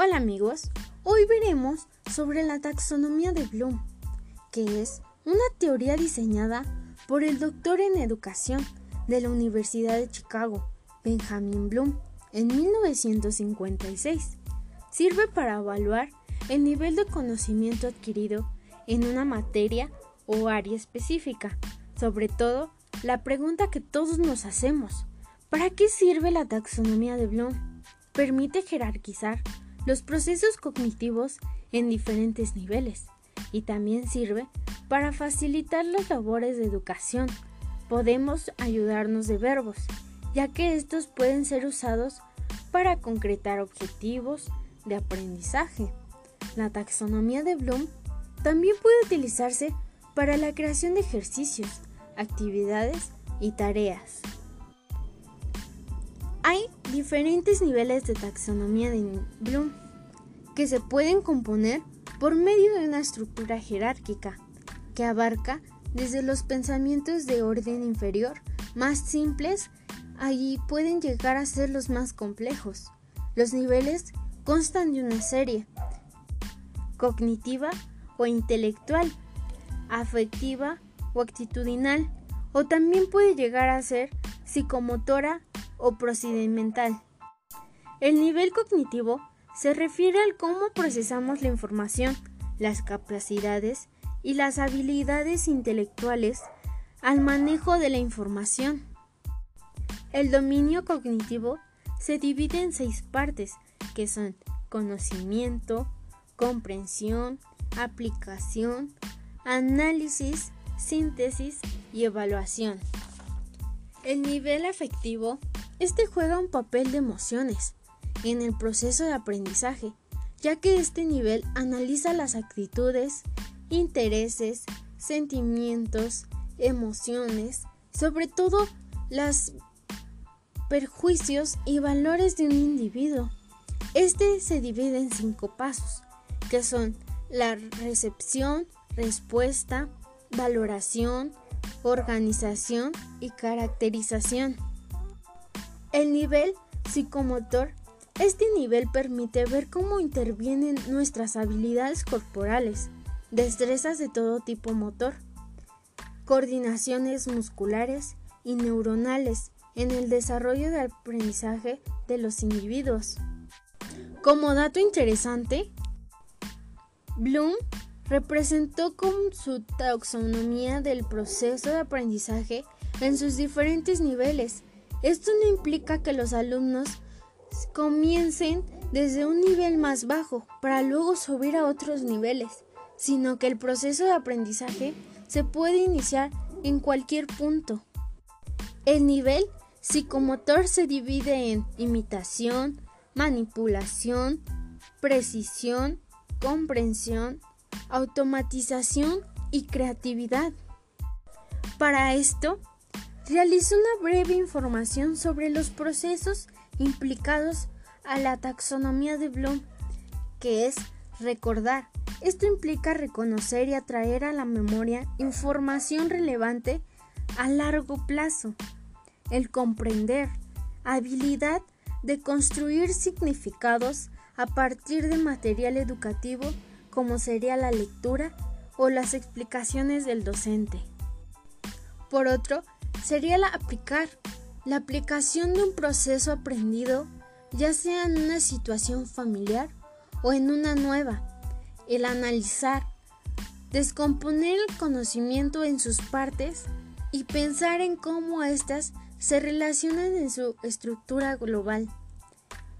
Hola amigos, hoy veremos sobre la taxonomía de Bloom, que es una teoría diseñada por el doctor en educación de la Universidad de Chicago, Benjamin Bloom, en 1956. Sirve para evaluar el nivel de conocimiento adquirido en una materia o área específica, sobre todo la pregunta que todos nos hacemos, ¿para qué sirve la taxonomía de Bloom? Permite jerarquizar los procesos cognitivos en diferentes niveles y también sirve para facilitar las labores de educación. Podemos ayudarnos de verbos, ya que estos pueden ser usados para concretar objetivos de aprendizaje. La taxonomía de Bloom también puede utilizarse para la creación de ejercicios, actividades y tareas. Hay diferentes niveles de taxonomía de Bloom que se pueden componer por medio de una estructura jerárquica que abarca desde los pensamientos de orden inferior más simples allí pueden llegar a ser los más complejos. Los niveles constan de una serie cognitiva o intelectual, afectiva o actitudinal, o también puede llegar a ser psicomotora o procedimental. El nivel cognitivo se refiere al cómo procesamos la información, las capacidades y las habilidades intelectuales al manejo de la información. El dominio cognitivo se divide en seis partes, que son conocimiento, comprensión, aplicación, análisis, síntesis y evaluación. El nivel afectivo este juega un papel de emociones en el proceso de aprendizaje, ya que este nivel analiza las actitudes, intereses, sentimientos, emociones, sobre todo los perjuicios y valores de un individuo. Este se divide en cinco pasos, que son la recepción, respuesta, valoración, organización y caracterización. El nivel psicomotor. Este nivel permite ver cómo intervienen nuestras habilidades corporales, destrezas de todo tipo motor, coordinaciones musculares y neuronales en el desarrollo del aprendizaje de los individuos. Como dato interesante, Bloom representó con su taxonomía del proceso de aprendizaje en sus diferentes niveles esto no implica que los alumnos comiencen desde un nivel más bajo para luego subir a otros niveles, sino que el proceso de aprendizaje se puede iniciar en cualquier punto. El nivel psicomotor se divide en imitación, manipulación, precisión, comprensión, automatización y creatividad. Para esto, realizó una breve información sobre los procesos implicados a la taxonomía de Bloom, que es recordar. Esto implica reconocer y atraer a la memoria información relevante a largo plazo. El comprender, habilidad de construir significados a partir de material educativo como sería la lectura o las explicaciones del docente. Por otro, sería la aplicar, la aplicación de un proceso aprendido, ya sea en una situación familiar o en una nueva, el analizar, descomponer el conocimiento en sus partes y pensar en cómo éstas se relacionan en su estructura global,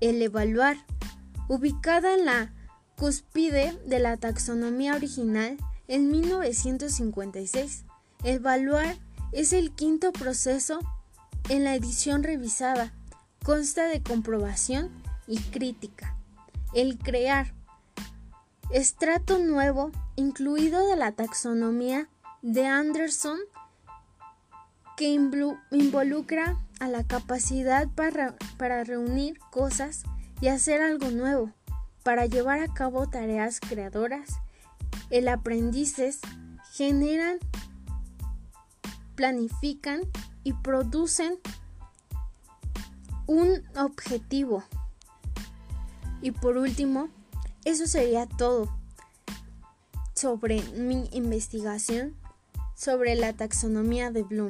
el evaluar, ubicada en la cúspide de la taxonomía original en 1956, evaluar es el quinto proceso en la edición revisada. Consta de comprobación y crítica. El crear. Estrato nuevo, incluido de la taxonomía de Anderson, que involucra a la capacidad para, para reunir cosas y hacer algo nuevo, para llevar a cabo tareas creadoras. El aprendices generan planifican y producen un objetivo. Y por último, eso sería todo sobre mi investigación sobre la taxonomía de Bloom.